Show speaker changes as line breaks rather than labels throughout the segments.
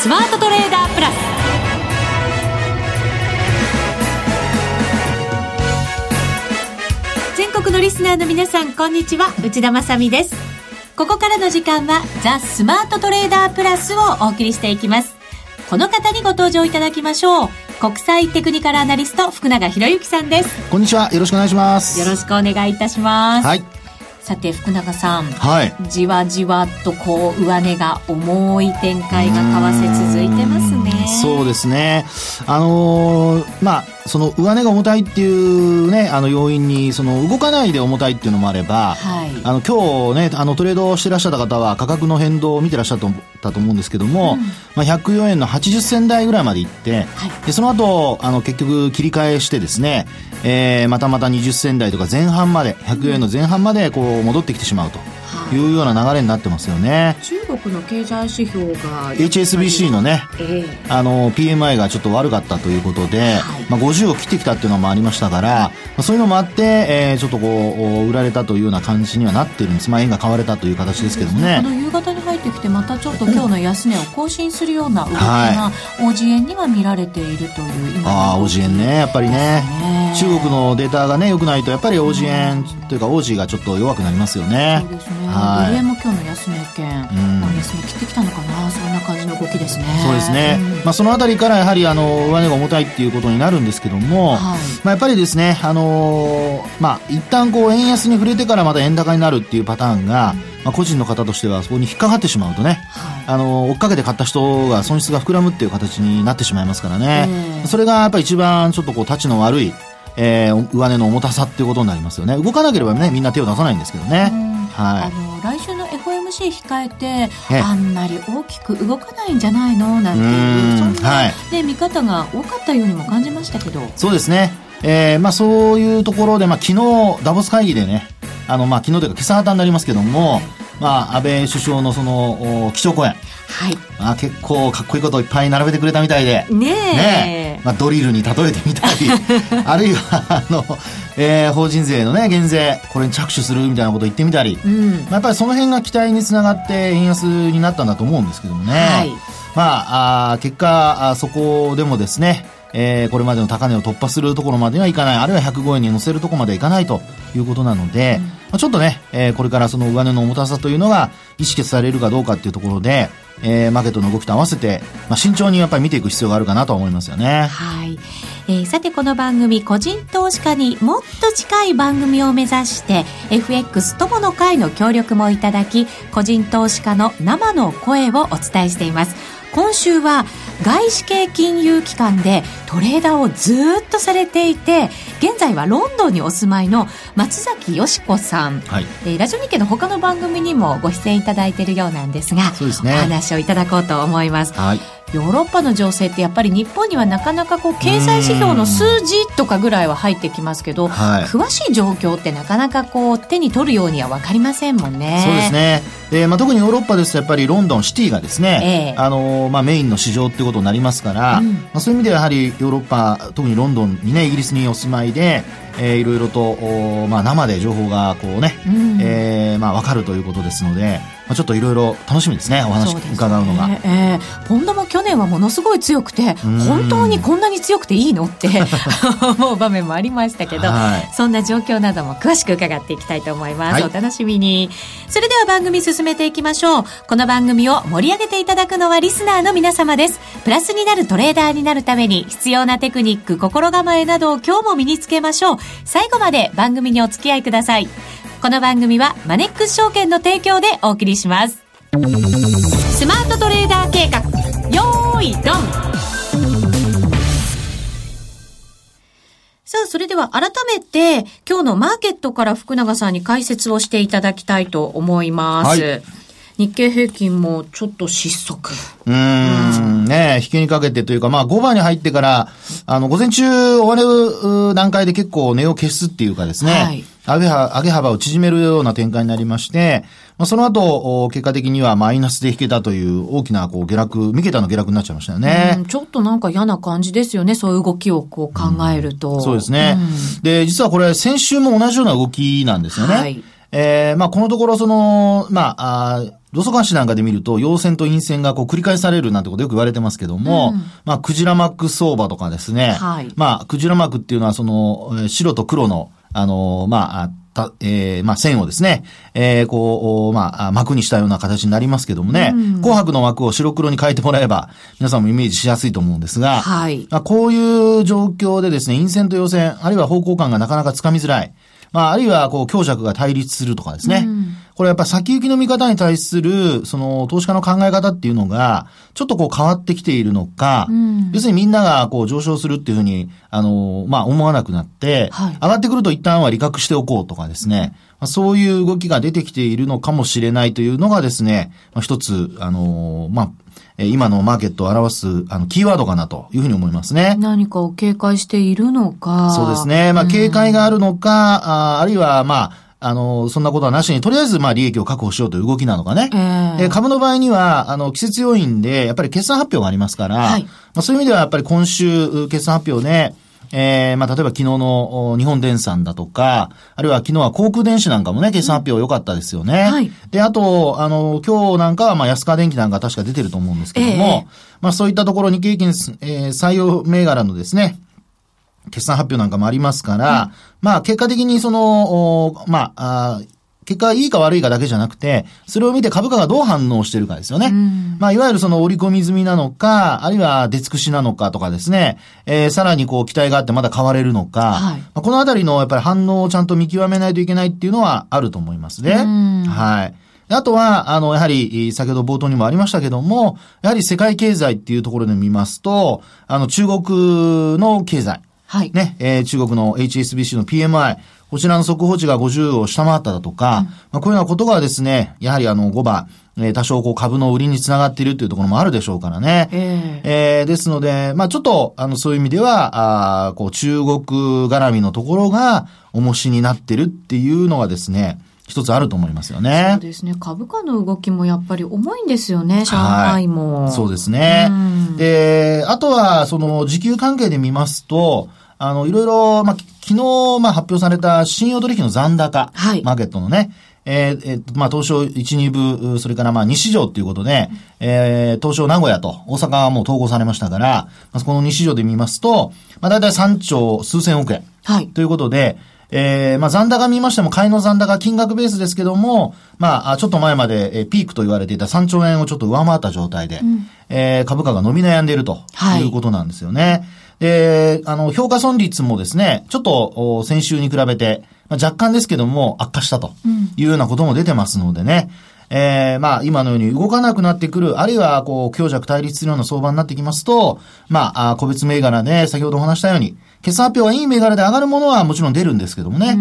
スマートトレーダープラス。全国のリスナーの皆さんこんにちは。内田まさです。ここからの時間はザ・スマートトレーダープラスをお送りしていきます。この方にご登場いただきましょう。国際テクニカルアナリスト福永博之さんです。
こんにちは。よろしくお願いします。
よろしくお願いいたします。
はい
さて福永さん、
はい、
じわじわとこう上値が重い展開が為替続いてますね。
そうですね。あのー、まあその上値が重たいっていうねあの要因にその動かないで重たいっていうのもあれば、はい、あの今日ねあのトレードをしてらっしゃった方は価格の変動を見てらっしゃったと思うんですけども、うん、まあ、104円の80銭台ぐらいまで行って、はい、でその後あの結局切り替えしてですねえー、またまた20銭台とか前半まで100円の前半までこう戻ってきてしまうというような流れになってますよね、
中国の経済指標が
HSBC のね、えー、あの PMI がちょっと悪かったということで、はい、まあ、50を切ってきたっていうのもありましたから、まあ、そういうのもあって、えー、ちょっとこう売られたというような感じにはなってるんです、まあ、円が買われたという形ですけどもね、
ね、この夕方に入ってきてまたちょっと今日の安値を更新するような動きが、オージエンには見られているという
今ああオージエンねやっぱりね。中国のデータがね良くないとやっぱりオージエンというかオージーがちょっと弱くなりますよね。
そうですね、はい、ドル円も今日の安値圏、うん、安値切ってきたのかな。そんな感じの動きですね。
そうですね、うん、まあ、そのあたりからやはりあの上値が重たいっていうことになるんですけども、はい、まあ、やっぱりですねあのー、まあ一旦こう円安に触れてからまた円高になるっていうパターンが、うん。まあ、個人の方としてはそこに引っかかってしまうとね、はい、あの追っかけて買った人が損失が膨らむっていう形になってしまいますからね、えー、それがやっぱり一番ちょっとこう、立ちの悪い、えー、上値の重たさっていうことになりますよね。動かなければね、みんな手を出さないんですけどね。
はい。あの、来週の FOMC 控えて、あんまり大きく動かないんじゃないの？なんていう、そんな、はい、ね、見方が多かったようにも感じましたけど。
そうですね。えー、まあそういうところで、まあ昨日、ダボス会議でね、あの、まあ昨日というか今朝方になりますけども、はいまあ、安倍首相のその、基調講演。
はい。
まあ、結構かっこいいことをいっぱい並べてくれたみたいで。
ねえ。
ねまあ、ドリルに例えてみたり、あるいは、あの、えー、法人税のね、減税、これに着手するみたいなことを言ってみたり、うん、まあ、やっぱりその辺が期待につながって円安になったんだと思うんですけどもね。はい。まあ、あ結果あ、そこでもですね、えー、これまでの高値を突破するところまではいかない、あるいは105円に乗せるところまではいかないということなので、うん、まあ、ちょっとね、えー、これからその上値の重たさというのが意識されるかどうかっていうところで、えー、マーケットの動きと合わせて、まあ、慎重にやっぱり見ていく必要があるかなと思いますよね。
はい。えー、さてこの番組、個人投資家にもっと近い番組を目指して、FX 友の会の協力もいただき、個人投資家の生の声をお伝えしています。今週は外資系金融機関でトレーダーをずっとされていて現在はロンドンにお住まいの松崎よし子さん、はい、えー、ラジオ日経の他の番組にもご出演いただいているようなんですが
そうです、ね、
お話をいただこうと思います。はいヨーロッパの情勢ってやっぱり日本にはなかなかこう経済指標の数字とかぐらいは入ってきますけど、はい、詳しい状況ってなかなかこう手に取るようには分かりませんもんね。
そうですね。えーまあ、特にヨーロッパですとやっぱりロンドンシティがですね、えー、あのまあ、メインの市場っていうことになりますから、うん、まあ、そういう意味ではやはりヨーロッパ特にロンドンにねイギリスにお住まいで、えー、いろいろと、まあ、生で情報がこうね、うん、えー、まあ、分かるということですので、まあ、ちょっといろいろ楽しみですねお話伺うのが、ね
え。ー、ポンドも去年はものすごい強くて本当にこんなに強くていいのって 思う場面もありましたけど、はい、そんな状況なども詳しく伺っていきたいと思います、はい、お楽しみに。それでは番組進めていきましょう。この番組を盛り上げていただくのはリスナーの皆様です。プラスになるトレーダーになるために必要なテクニック心構えなどを今日も身につけましょう。最後まで番組にお付き合いくださいこの番組はマネックス証券の提供でお送りします。スマートトレーダー計画、よーい、ドンさあ、それでは改めて、今日のマーケットから福永さんに解説をしていただきたいと思います。はい日経平均もちょっと失速。
うん、ね引きにかけてというか、まあ5番に入ってから、あの、午前中終わる段階で結構値を消すっていうかですね、はい、上げ上げ幅を縮めるような展開になりまして、まあ、その後、結果的にはマイナスで引けたという大きなこう下落、三桁の下落になっちゃいましたよね。
ちょっとなんか嫌な感じですよね、そういう動きをこう考えると。
うん、そうですね、うん、で、実はこれ先週も同じような動きなんですよね。はいえー、まあ、このところ、その、まあ、あロソカシなんかで見ると、陽線と陰線がこう繰り返されるなんてことよく言われてますけども、うん、まあ、クジラマック相場とかですね、はい、まあ、クジラマックっていうのは、その、白と黒の、あの、まあ、た、えー、まあ、線をですね、えー、こう、まあ、幕にしたような形になりますけどもね、うん、紅白の枠を白黒に変えてもらえば、皆さんもイメージしやすいと思うんですが、はい。まあ、こういう状況でですね、陰線と陽線、あるいは方向感がなかなかつかみづらい。まあ、あるいは、こう、強弱が対立するとかですね。うん、これやっぱ先行きの見方に対する、その、投資家の考え方っていうのが、ちょっとこう変わってきているのか、うん、要するにみんながこう上昇するっていうふうに、あの、まあ、思わなくなって、はい、上がってくると一旦は利確しておこうとかですね。まあ、そういう動きが出てきているのかもしれないというのがですね、まあ、一つ、あの、まあ、今のマーケットを表す、あの、キーワードかなというふうに思いますね。
何かを警戒しているのか。
そうですね。まあ、警戒があるのか、ああるいは、まあ、あの、そんなことはなしに、とりあえず、まあ、利益を確保しようという動きなのかね。えー、株の場合には、あの、季節要因で、やっぱり決算発表がありますから、はい、まあ、そういう意味では、やっぱり今週、決算発表で、えー、まあ、例えば昨日の日本電産だとか、あるいは昨日は航空電子なんかもね、決算発表良かったですよね。はい。で、あと、あの、今日なんかは、まあ、安川電機なんか確か出てると思うんですけども、えー、まあ、そういったところに景気に、えー、採用銘柄のですね、決算発表なんかもありますから、うん、まあ、結果的にその、まあ、あ結果いいか悪いかだけじゃなくて、それを見て株価がどう反応してるかですよね。うん、まあ、いわゆるその織り込み済みなのか、あるいは出尽くしなのかとかですね、えー、さらにこう期待があってまだ買われるのか、はい、まあ、このあたりのやっぱり反応をちゃんと見極めないといけないっていうのはあると思いますね。うん、はい。あとは、あの、やはり、先ほど冒頭にもありましたけども、やはり世界経済っていうところで見ますと、あの、中国の経済。はい。ね、えー、中国の HSBC の PMI、こちらの速報値が50を下回っただとか、うん、まあ、こういうようなことがですね、やはりあの5番、えー、多少こう株の売りにつながっているというところもあるでしょうからね。えー、えー、ですので、まあちょっと、あの、そういう意味では、あこう中国絡みのところが重しになってるっていうのはですね、一つあると思いますよね。
そうですね。株価の動きもやっぱり重いんですよね、上海も。
はい、そうですね。で、あとは、その、時給関係で見ますと、あの、いろいろ、まあ、昨日、まあ、発表された信用取引の残高、はい、マーケットのね、えー、えー、まあ、東証1、2部、それからまあ、西条っていうことで、えー、東証名古屋と大阪はもう統合されましたから、まあ、この西条で見ますと、まあ、大体3兆数千億円。はい。ということで、えー、まあ、残高見ましても、買いの残高金額ベースですけども、まあ、ちょっと前まで、えー、ピークと言われていた3兆円をちょっと上回った状態で、うん、えー、株価が伸び悩んでいるということなんですよね。はいで、あの、評価損率もですね、ちょっと先週に比べて、まあ、若干ですけども悪化したというようなことも出てますのでね、うん、えー、まあ、今のように動かなくなってくる、あるいは、こう、強弱対立するような相場になってきますと、まあ、個別銘柄で、先ほどお話したように、決算発表はいい銘柄で上がるものはもちろん出るんですけどもね、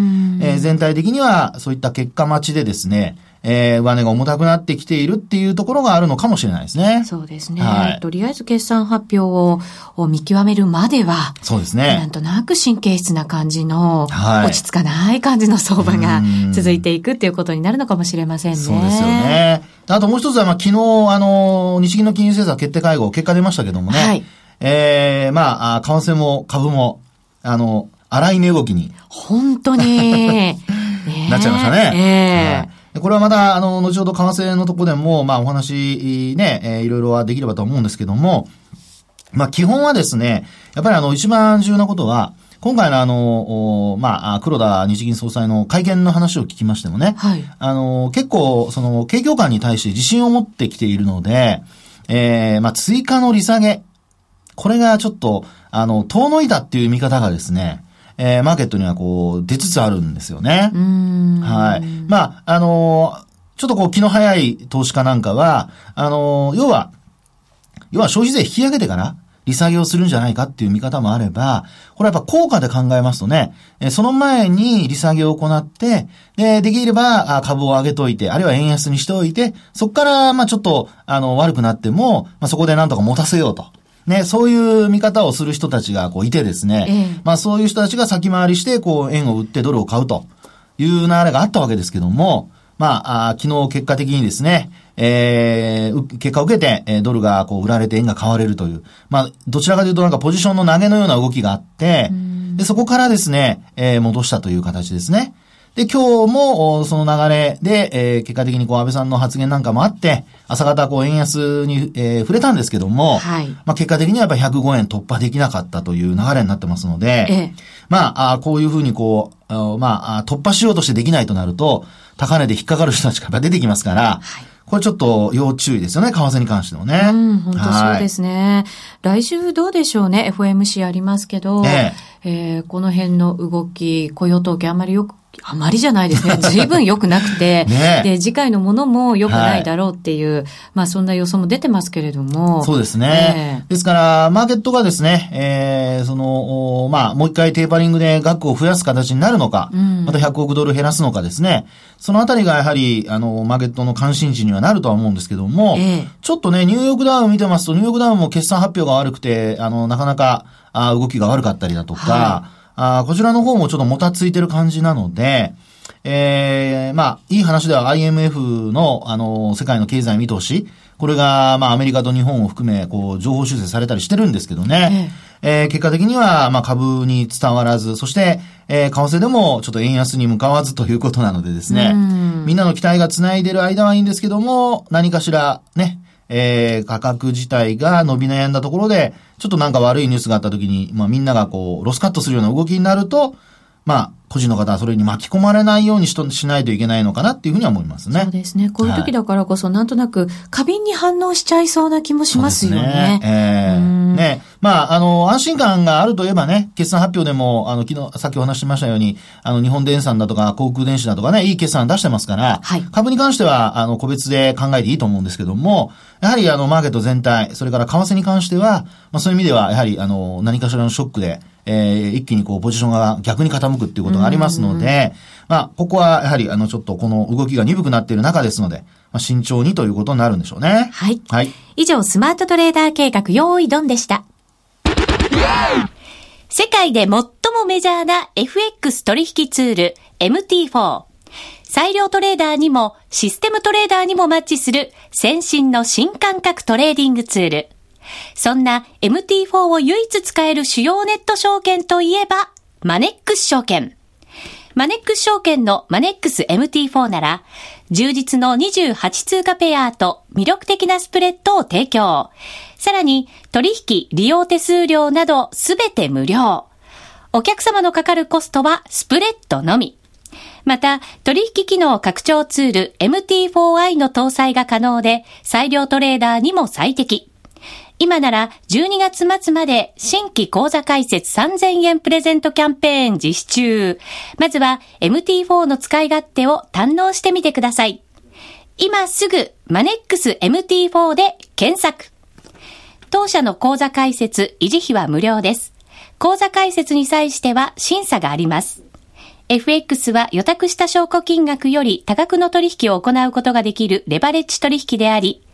えー、全体的にはそういった結果待ちでですね、えー、上値が重たくなってきているっていうところがあるのかもしれないですね。
そうですね。はい、とりあえず決算発表をを見極めるまでは、
そうですね。
なんとなく神経質な感じの、はい、落ち着かない感じの相場が続いていくっていうことになるのかもしれませんね。
そうですよね。あともう一つは、まあ、昨日、あの、日銀の金融政策決定会合、結果出ましたけどもね。はい。ええー、まあ、為替も株も、あの、荒い値動きに。
本当に。
なっちゃいましたね。ええーはいこれはまた、あの、後ほど為替のとこでも、まあ、お話、ね、えー、いろいろはできればと思うんですけども、まあ、基本はですね、やっぱりあの、一番重要なことは、今回のあの、まあ、黒田日銀総裁の会見の話を聞きましてもね、はい、あの、結構、その、景況感に対して自信を持ってきているので、えー、まあ、追加の利下げ、これがちょっと、あの、遠のいたっていう見方がですね、えー、マーケットにはこう、出つつあるんですよね。はい。まあ、あのー、ちょっとこう、気の早い投資家なんかは、あのー、要は、要は消費税引き上げてから、利下げをするんじゃないかっていう見方もあれば、これやっぱ効果で考えますとね、その前に利下げを行って、で、できれば株を上げといて、あるいは円安にしておいて、そこからまあちょっと、あの、悪くなっても、まあそこでなんとか持たせようと。ね、そういう見方をする人たちがこういてですね、ええ、まあそういう人たちが先回りして、こう円を売ってドルを買うという流れがあったわけですけども、まあ、あ昨日結果的にですね、えー、結果を受けて、えドルがこう売られて円が買われるという、まあ、どちらかというとなんかポジションの投げのような動きがあって、で、そこからですね、えー、戻したという形ですね。で、今日も、その流れで、えー、結果的にこう、安倍さんの発言なんかもあって、朝方こう、円安に、えー、触れたんですけども、はい。まあ、結果的にはやっぱ105円突破できなかったという流れになってますので、ええ、まあ、あこういうふうにこう、まあ、突破しようとしてできないとなると、高値で引っかかる人たちが出てきますから、はいこれちょっと要注意ですよね、為替に関してもね。
うん、本当そうですね。はい、来週どうでしょうね、FOMC ありますけど、えええー、この辺の動き、雇用統計あんまりよくあまりじゃないですね。随分良くなくて、ね、で、次回のものも良くないだろうっていう、はい、まあそんな予想も出てますけれども。
そうですね。えー、ですから、マーケットがですね、えー、その、まあもう一回テーパリングで額を増やす形になるのか、うん、また100億ドル減らすのかですね、そのあたりがやはり、あの、マーケットの関心事にはなるとは思うんですけども、えー、ちょっとね、ニューヨークダウン見てますと、ニューヨークダウンも決算発表が悪くて、あの、なかなか、あ動きが悪かったりだとか、はいあこちらの方もちょっともたついてる感じなので、ええー、まあ、いい話では IMF の、あの、世界の経済見通し、これが、まあ、アメリカと日本を含め、こう、情報修正されたりしてるんですけどね。ええー、結果的には、まあ、株に伝わらず、そして、えー、為替でも、ちょっと円安に向かわずということなのでですね。みんなの期待が繋いでる間はいいんですけども、何かしら、ね、えー、価格自体が伸び悩んだところで、ちょっとなんか悪いニュースがあった時に、まあみんながこう、ロスカットするような動きになると、まあ、個人の方はそれに巻き込まれないようにしとしないといけないのかなっていうふうには思いますね。
そうですね。こういう時だからこそ、なんとなく過敏に反応しちゃいそうな気もしますよね。ね
えー、ねまあ、あの、安心感があるといえばね、決算発表でも、あの、昨日、さっきお話ししましたように、あの、日本電産だとか、航空電子だとかね、いい決算出してますから、はい、株に関しては、あの、個別で考えていいと思うんですけども、やはり、あの、マーケット全体、それから為替に関しては、まあ、そういう意味では、やはり、あの、何かしらのショックで、えー、一気にこう、ポジションが逆に傾くっていうことがありますので、まあ、ここはやはり、あの、ちょっとこの動きが鈍くなっている中ですので、まあ、慎重にということになるんでしょうね。
はい。はい。以上、スマートトレーダー計画、用意ドンでした。世界で最もメジャーな FX 取引ツール MT4。裁量トレーダーにもシステムトレーダーにもマッチする先進の新感覚トレーディングツール。そんな MT4 を唯一使える主要ネット証券といえば、マネックス証券。マネックス証券のマネックス MT4 なら、充実の28通貨ペアと魅力的なスプレッドを提供。さらに、取引、利用手数料などすべて無料。お客様のかかるコストはスプレッドのみ。また、取引機能拡張ツール MT4i の搭載が可能で、裁量トレーダーにも最適。今なら12月末まで新規講座開設3000円プレゼントキャンペーン実施中。まずは MT4 の使い勝手を堪能してみてください。今すぐマネックス MT4 で検索。当社の講座開設、維持費は無料です。講座開設に際しては審査があります。FX は予託した証拠金額より多額の取引を行うことができるレバレッジ取引であり、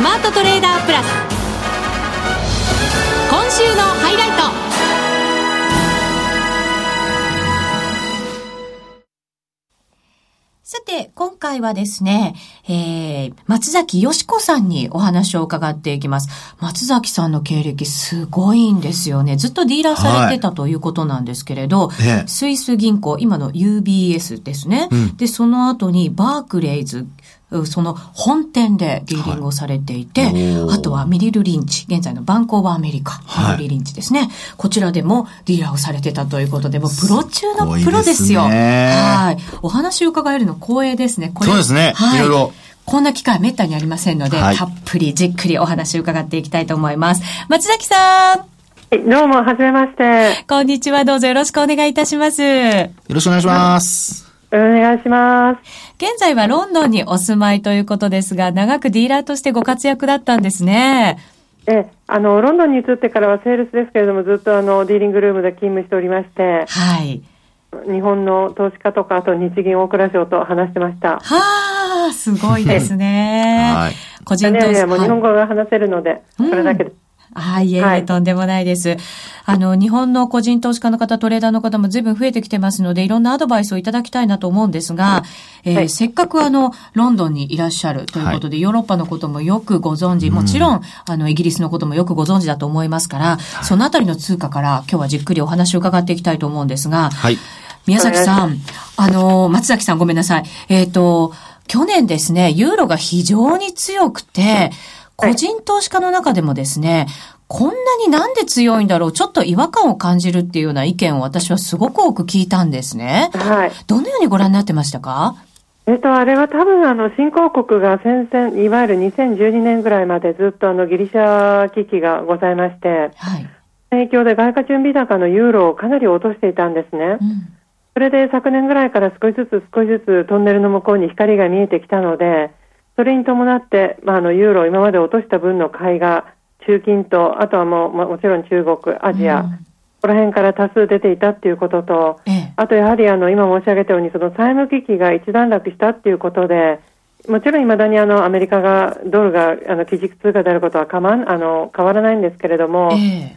スマートトレーダープラス今週のハイライトさて、今回はですね、えー、松崎よしこさんにお話を伺っていきます。松崎さんの経歴すごいんですよね。ずっとディーラーされてたということなんですけれど、はい、スイス銀行、今の UBS ですね。うん、で、その後にバークレイズ、その本店でディーリングをされていて、はい、あとはミリル・リンチ、現在のバンコーバーアメリカ、ミリル・リンチですね、はい、こちらでもディーラーをされてたということで、もうプロ中のプロですよ。すはい。お話を伺えるの光栄ですね。
これそうですね。はい。いろいろ。
こんな機会めったにありませんので、はい、たっぷりじっくりお話を伺っていきたいと思います。松崎さん。
どうも、はじめまして。
こんにちは、どうぞよろしくお願いいたします。よ
ろしくお願いします。
お願いします。
現在はロンドンにお住まいということですが、長くディーラーとしてご活躍だったんですね。
え、あの、ロンドンに移ってからはセールスですけれども、ずっとあの、ディーリングルームで勤務しておりまして。
はい。
日本の投資家とか、あと日銀大蔵省と話してました。
はあ、すごいですね。はい。
個人投資。いやいや、もう日本語が話せるので、それだけです。
あ、いえいえ、とんでもないです。あの、日本の個人投資家の方、トレーダーの方も随分増えてきてますので、いろんなアドバイスをいただきたいなと思うんですが、えーはい、せっかくあの、ロンドンにいらっしゃるということで、はい、ヨーロッパのこともよくご存知、もちろん、あの、イギリスのこともよくご存知だと思いますから、そのあたりの通貨から今日はじっくりお話を伺っていきたいと思うんですが、はい、宮崎さん、あの、松崎さんごめんなさい。えっ、ー、と、去年ですね、ユーロが非常に強くて、個人投資家の中でもですね、こんなになんで強いんだろう、ちょっと違和感を感じるっていうような意見を私はすごく多く聞いたんですね。はい。どのようにご覧になってましたか？
えっと、あれは多分あの、新興国が戦々、いわゆる2012年ぐらいまでずっとあの、ギリシャ危機がございまして、はい。影響で外貨準備高のユーロをかなり落としていたんですね。うん。それで昨年ぐらいから少しずつ少しずつトンネルの向こうに光が見えてきたので、それに伴って、まあ、あの、ユーロを今まで落とした分の買いが、中近東、あとはもう、もちろん中国、アジア、うん、この辺から多数出ていたっていうことと、ええ、あとやはりあの、今申し上げたように、その債務危機が一段落したっていうことで、もちろんいまだにあの、アメリカが、ドルが、あの、基軸通貨であることはかまん、あの、変わらないんですけれども、ええ、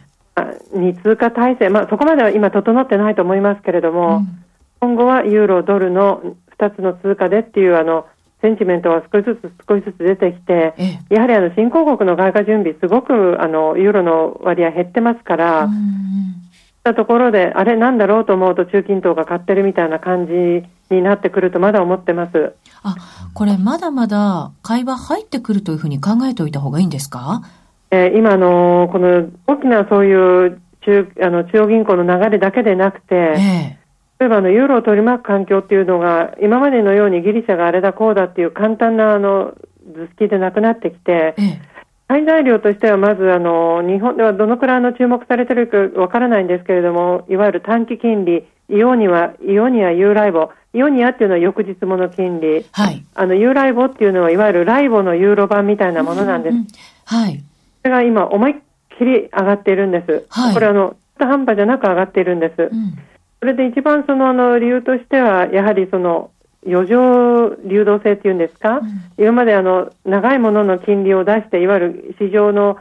二通貨体制、まあ、そこまでは今整ってないと思いますけれども、うん、今後はユーロ、ドルの二つの通貨でっていう、あの、センチメントは少しずつ少しずつ出てきて、やはりあの新興国の外貨準備、すごくあのユーロの割合減ってますから、たところで、あれなんだろうと思うと中近東が買ってるみたいな感じになってくるとまだ思ってます。
あ、これまだまだ会話入ってくるというふうに考えておいた方がいいんですか？
えー、今の、この大きなそういう中あの中央銀行の流れだけでなくて、えー例えばあのユーロを取り巻く環境っていうのが今までのようにギリシャがあれだこうだっていう簡単なあの図式でなくなってきて、最材料としてはまずあの日本ではどのくらいの注目されてるかわからないんですけれどもいわゆる短期金利イオニアイオニアユーライボイオニアっていうのは翌日もの金利、はい、あのユーライボっていうのはいわゆるライボのユーロ版みたいなものなんです。うんうん、はい。それが今思いっきり上がっているんです。はい、これあの半端じゃなく上がっているんです。うんそれで一番そのあの理由としては、やはりその余剰流動性っていうんですか、うん、今まであの長いものの金利を出して、いわゆる市場の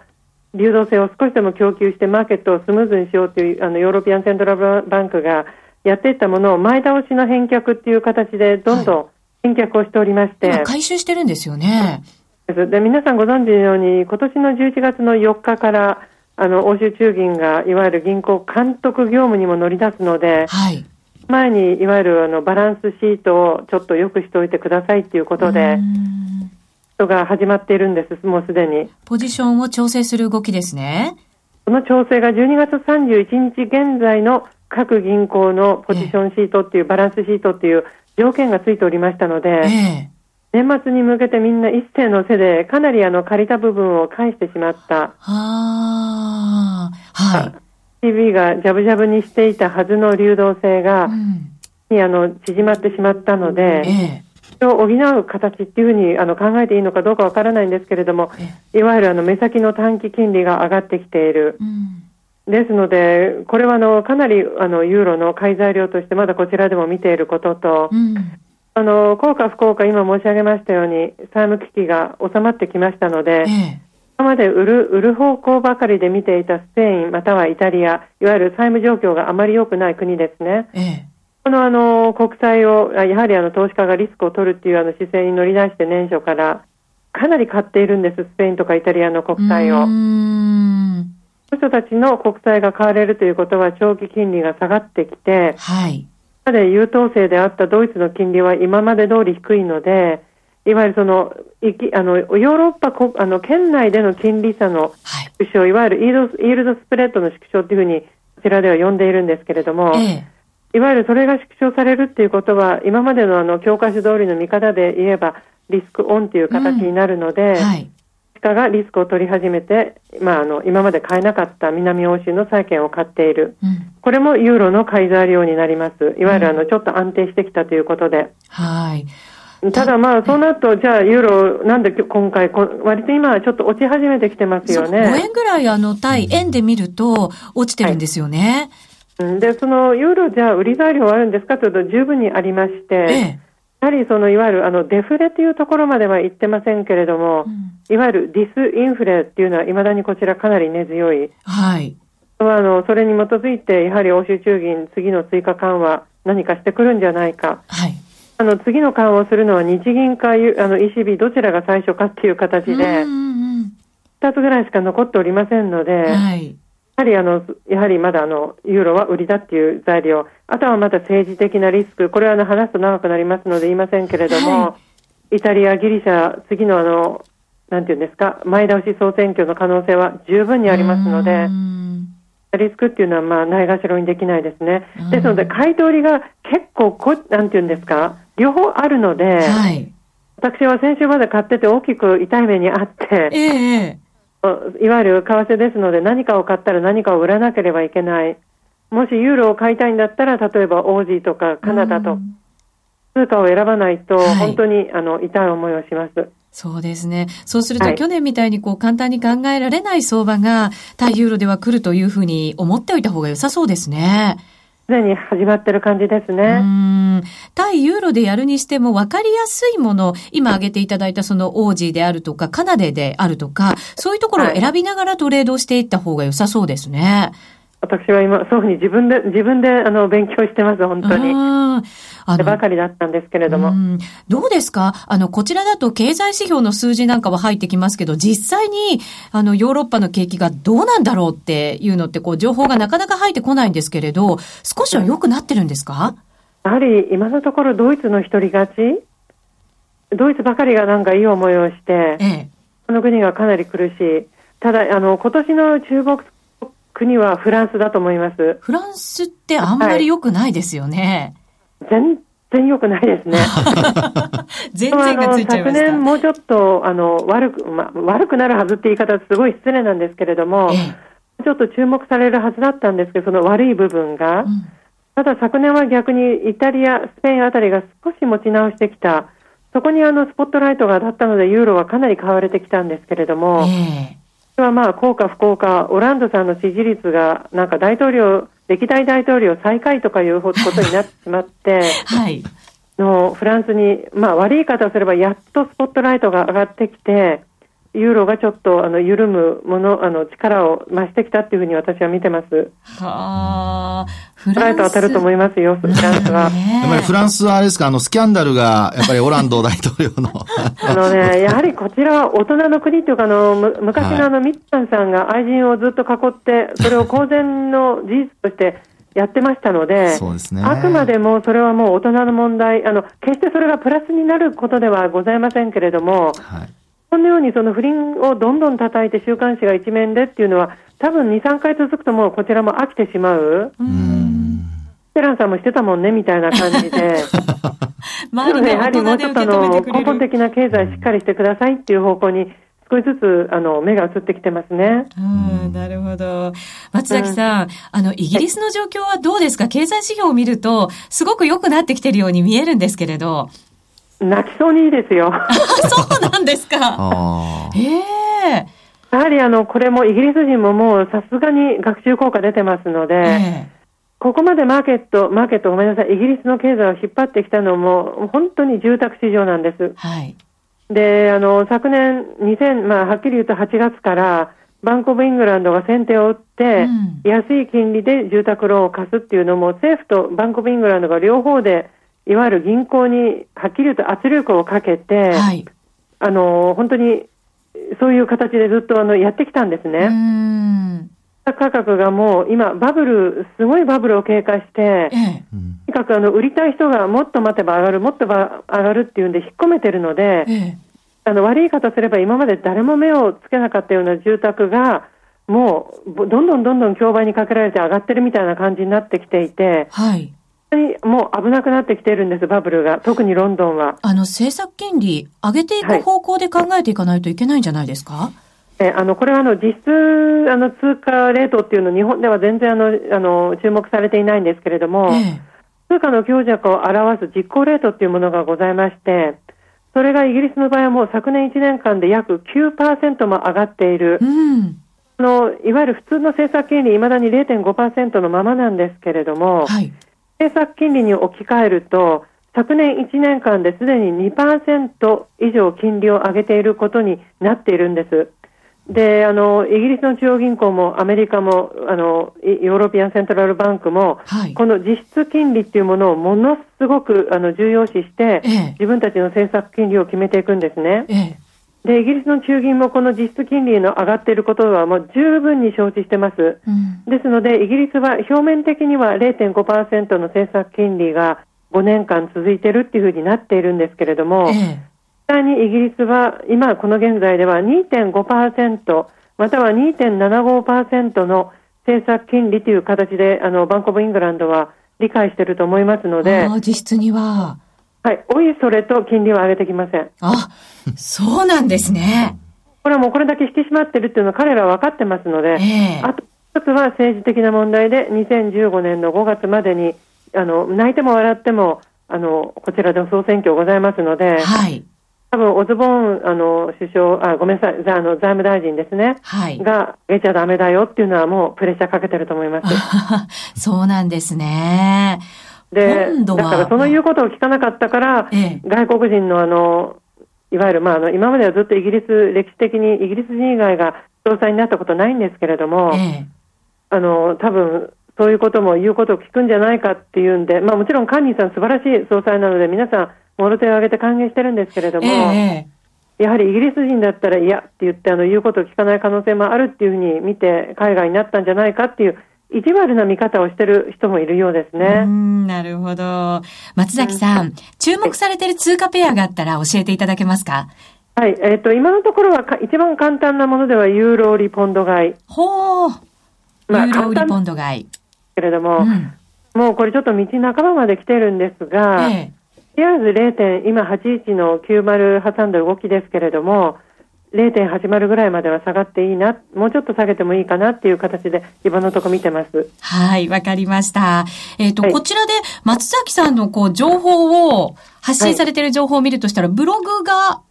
流動性を少しでも供給して、マーケットをスムーズにしようというあの European Central Bank がやっていったものを前倒しの返却っていう形で、どんどん返却をしておりまして。は
い、回収してるんですよね。
で皆さんご存知のように、今年の11月の4日から、あの、欧州中銀が、いわゆる銀行監督業務にも乗り出すので、はい。前に、いわゆるあの、バランスシートをちょっと良くしておいてくださいっていうことで、人が始まっているんです、もうすでに。
ポジションを調整する動きですね。
この調整が12月31日現在の各銀行のポジションシートっていう、バランスシートっていう条件がついておりましたので、ええ年末に向けてみんな一斉の背で、かなりあの借りた部分を返してしまった。はあ、はい。TV がジャブジャブにしていたはずの流動性が、うん、にあの縮まってしまったので、ええ、を補う形っていうふうにあの考えていいのかどうかわからないんですけれども、え、いわゆるあの目先の短期金利が上がってきている。うん。ですので、これはあのかなりあのユーロの買い材料としてまだこちらでも見ていることと、うん、あの、効果不効果、今申し上げましたように、債務危機が収まってきましたので、ええ、今まで売る、売る方向ばかりで見ていたスペイン、またはイタリア、いわゆる債務状況があまり良くない国ですね。え、このあの、国債を、やはりあの、投資家がリスクを取るっていうあの姿勢に乗り出して年初から、かなり買っているんです、スペインとかイタリアの国債を。人たちの国債が買われるということは、長期金利が下がってきて、はい。まで優等生であったドイツの金利は今まで通り低いので、いわゆるその、いきあのヨーロッパこあの県内での金利差の縮小、はい、いわゆるイールドイールドスプレッドの縮小というふうに、こちらでは呼んでいるんですけれども、ええ、いわゆるそれが縮小されるっていうことは、今までのあの教科書通りの見方で言えば、リスクオンという形になるので、うんはい、家がリスクを取り始めて、まあ、あの今まで買えなかった南欧州の債券を買っている、うん、これもユーロの買い材料になります、いわゆるあの、ちょっと安定してきたということで。はい。ただまあ、そうなると、じゃあ、ユーロ、なんで今回、割と今はちょっと落ち始めてきてますよね。
5円ぐらい、あの、対円で見ると、落ちてるんですよね。
うで、そのユーロじゃあ売り材料はあるんですかというと十分にありまして、ええ、やはりそのいわゆるあのデフレというところまでは言ってませんけれども、うん、いわゆるディスインフレっていうのはいまだにこちらかなり根強い。
はい。
あのそれに基づいて、やはり欧州中銀、次の追加緩和、何かしてくるんじゃないか。
はい。
あの次の緩和をするのは日銀かあの ECB どちらが最初かっていう形で、2つぐらいしか残っておりませんので、はい、やはりあの、やはりまだあの、ユーロは売りだっていう材料、あとはまた政治的なリスク、これはあの話すと長くなりますので言いませんけれども、はい、イタリア、ギリシャ、次のあの、なんていうんですか、前倒し総選挙の可能性は十分にありますので、リスクっていうのは、まあ、ないがしろにできないですね。ですので、買い取りが結構こ、なんていうんですか、両方あるので、はい、私は先週まで買ってて大きく痛い目にあって、えいわゆる為替ですので、何かを買ったら何かを売らなければいけない。もしユーロを買いたいんだったら、例えばオージーとかカナダと、通貨を選ばないと、本当に、はい、あの痛い思いをします。
そうですね。そうすると、去年みたいにこう簡単に考えられない相場が対ユーロでは来るというふうに思っておいた方が良さそうですね。
すでに始まってる感じですね。う
ん。対ユーロでやるにしても分かりやすいもの、今挙げていただいたそのオージーであるとか、カナデであるとか、そういうところを選びながらトレードしていった方が良さそうですね。はい
私は今、そういうふうに自分で、自分で、あの、勉強してます、本当に。あばかりだったんですけれども。
どうですか？あの、こちらだと経済指標の数字なんかは入ってきますけど、実際に、あの、ヨーロッパの景気がどうなんだろうっていうのって、こう、情報がなかなか入ってこないんですけれど、少しは良くなってるんですか、
やはり、今のところドイツの一人勝ち？ドイツばかりがなんかいい思いをして、ええ、この国がかなり苦しい。ただ、あの、今年の注目国はフランスだと思います。
フランスってあんまり良くないですよね。
はい、全然良くないですね。
全然がついちゃいま
した。昨年もうちょっと、あの、悪く、まあ、悪くなるはずって言い方はすごい失礼なんですけれども、ええ、ちょっと注目されるはずだったんですけど、その悪い部分が。うん、ただ昨年は逆にイタリア、スペインあたりが少し持ち直してきた。そこにあのスポットライトが当たったので、ユーロはかなり買われてきたんですけれども、えそれはまあ、効果不効果、オランドさんの支持率が、なんか大統領、歴代大統領最下位とかいうことになってしまって、はい。のフランスに、まあ、悪い言い方をすれば、やっとスポットライトが上がってきて、ユーロがちょっとあの緩むもの、あの力を増してきたっていうふうに私は見てます。はあ、フランス。当たると思いますよ、フランスは。や
っぱりフランスはあれですか、あのスキャンダルが、やっぱりオランド大統領の。
あのね、やはりこちらは大人の国というか、あの、昔のあの、ミッツァンさんが愛人をずっと囲って、それを公然の事実としてやってましたので、そうですね。あくまでもそれはもう大人の問題、あの、決してそれがプラスになることではございませんけれども、はいこのようにその不倫をどんどん叩いて週刊誌が一面でっていうのは、多分2、3回続くともうこちらも飽きてしまう。テランさんもしてたもんねみたいな感じで。まあ、ね、やはりもうちょっとの根本的な経済しっかりしてくださいっていう方向に少しずつあの目が移ってきてますね。
うん、なるほど。松崎さん、うん、あの、イギリスの状況はどうですか？経済指標を見ると、すごく良くなってきてるように見えるんですけれど。
泣きそうにいいですよ。
そうなんですか。え
えー、やはりあの、これもイギリス人ももうさすがに学習効果出てますので、えー、ここまでマーケット、マーケットごめんなさい、イギリスの経済を引っ張ってきたのも、本当に住宅市場なんです。はい。で、あの、昨年2000、まあ、はっきり言うと8月から、バンコブ・イングランドが先手を打って、うん、安い金利で住宅ローンを貸すっていうのも、政府とバンコブ・イングランドが両方でいわゆる銀行にはっきり言うと圧力をかけて、はい、あの本当にそういう形でずっとあのやってきたんですね。価格がもう今、バブル、すごいバブルを経過して、ええ、とにかくあの売りたい人がもっと待てば上がる、もっと上がるっていうんで引っ込めてるので、え、あの悪い言い方すれば今まで誰も目をつけなかったような住宅が、もうどんどんどんどん競売にかけられて上がってるみたいな感じになってきていて、はい。にもう危なくなってきてるんです、バブルが。特にロンドンは。
あの、政策金利、上げていく方向で考えていかないといけないんじゃないですか、はい
えあのこれはあの実質あの通貨レートっていうの日本では全然あのあの注目されていないんですけれども、ええ、通貨の強弱を表す実行レートっていうものがございまして、それがイギリスの場合はもう昨年1年間で約9%も上がっている。うんそのいわゆる普通の政策金利、いまだに0.5%のままなんですけれども、はい、政策金利に置き換えると、昨年1年間ですでに2%以上金利を上げていることになっているんです。で、あの、イギリスの中央銀行もアメリカも、あの、 European Central Bank も、はい、この実質金利っていうものをものすごくあの重要視して、ええ、自分たちの政策金利を決めていくんですね。えで、イギリスの中銀もこの実質金利の上がっていることはもう十分に承知してます。うん、ですので、イギリスは表面的には0.5%の政策金利が5年間続いているっていうふうになっているんですけれども、ええ、実際にイギリスは今この現在では2.5%または2.75%の政策金利という形であのバンコブイングランドは理解していると思いますので、
実質には。
はい、おいそれと金利は上げてきません。
あ、そうなんですね。
これはもうこれだけ引き締まってるっていうのは彼らは分かってますので、えー、あと一つは政治的な問題で2015年の5月までにあの泣いても笑ってもあのこちらで総選挙ございますので、はい、多分オズボーンあの首相あごめんなさいあの財務大臣ですね、はい、が上げちゃだめだよっていうのはもうプレッシャーかけてると思います。
そうなんですね。
で、だからその言うことを聞かなかったから、ええ、外国人のあの、いわゆる、まあ、あの、今まではずっとイギリス、歴史的にイギリス人以外が総裁になったことないんですけれども、え、あの、多分、そういうことも言うことを聞くんじゃないかっていうんで、まあもちろんカンニーさん素晴らしい総裁なので皆さん、もろ手を挙げて歓迎してるんですけれども、やはりイギリス人だったら嫌って言ってあの言うことを聞かない可能性もあるっていうふうに見て海外になったんじゃないかっていう意地悪な見方をしてる人もいるようですね。
なるほど。松崎さん、うん、注目されている通貨ペアがあったら教えていただけますか？
はい、えっ、ー、と、今のところは一番簡単なものではユーロ売りポンド買い。
ほう。まあ、ユーロ売りポンド買い。
けれども、うん、もうこれちょっと道半ばまで来てるんですが、ええ、とりあえず 0. 今81の90挟んだ動きですけれども、0.80ぐらいまでは下がっていいな、もうちょっと下げてもいいかなっていう形で、今のところ見てます。
はい、わかりました。えっ、ー、と、はい、こちらで松崎さんのこう情報を、発信されている情報を見るとしたら、はい、ブログが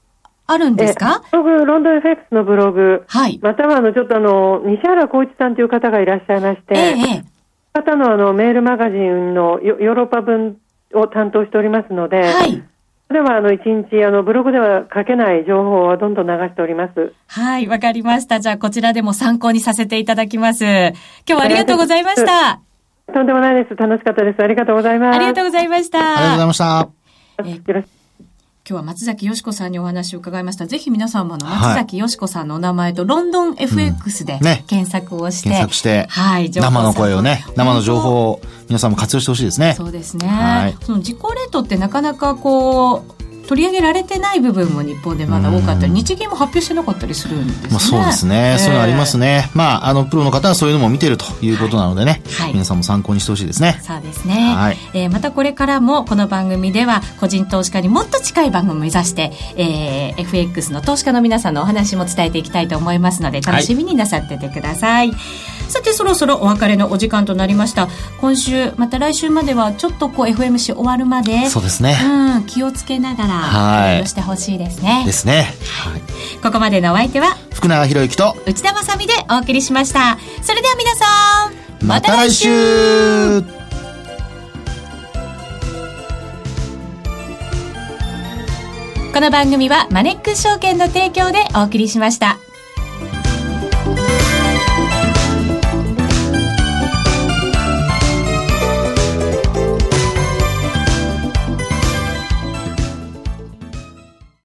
あるんですか？
ブログ、ロンドン FX のブログ。はい。または、あの、ちょっとあの、西原光一さんという方がいらっしゃいまして、ええ。方のあの、メールマガジンのヨーロッパ分を担当しておりますので、はい。では、あの、一日、あの、ブログでは書けない情報はどんどん流しております。
はい、わかりました。じゃあ、こちらでも参考にさせていただきます。今日はありがとうございました。
とんでもないです。楽しかったです。ありがとうございます。
ありがとうございました。あ
りがとうございました。えー、よろし
今日は松崎よしこさんにお話を伺いました。ぜひ皆さんもの松崎よしこさんのお名前と、ロンドン FX で検索をして、うんね、
検索して、はい、生の声をね、生の情報を皆さんも活用してほしいですね。
そうですね。はい、その自己レートってなかなかこう、取り上げられてない部分も日本でまだ多かったり、日銀も発表してなかったりするんですね。まあ、
そうですね、えー、そういうのありますね。まあ、あの、プロの方はそういうのも見てるということなのでね、はい、皆さんも参考にしてほしいですね。
そうですね。はい、えー、またこれからもこの番組では、個人投資家にもっと近い番組を目指して、えー、FX の投資家の皆さんのお話も伝えていきたいと思いますので、楽しみになさっててください。はいさてそろそろお別れのお時間となりました。今週また来週まではちょっとこう FMC 終わるまで
そうですね、
うん、気をつけながらはい。してほしいですね。
ですね、
はい、ここまでのお相手は
福永博之と
内田まさでお送りしました。それでは皆さ
んまた来週。
この番組はマネックス証券の提供でお送りしました。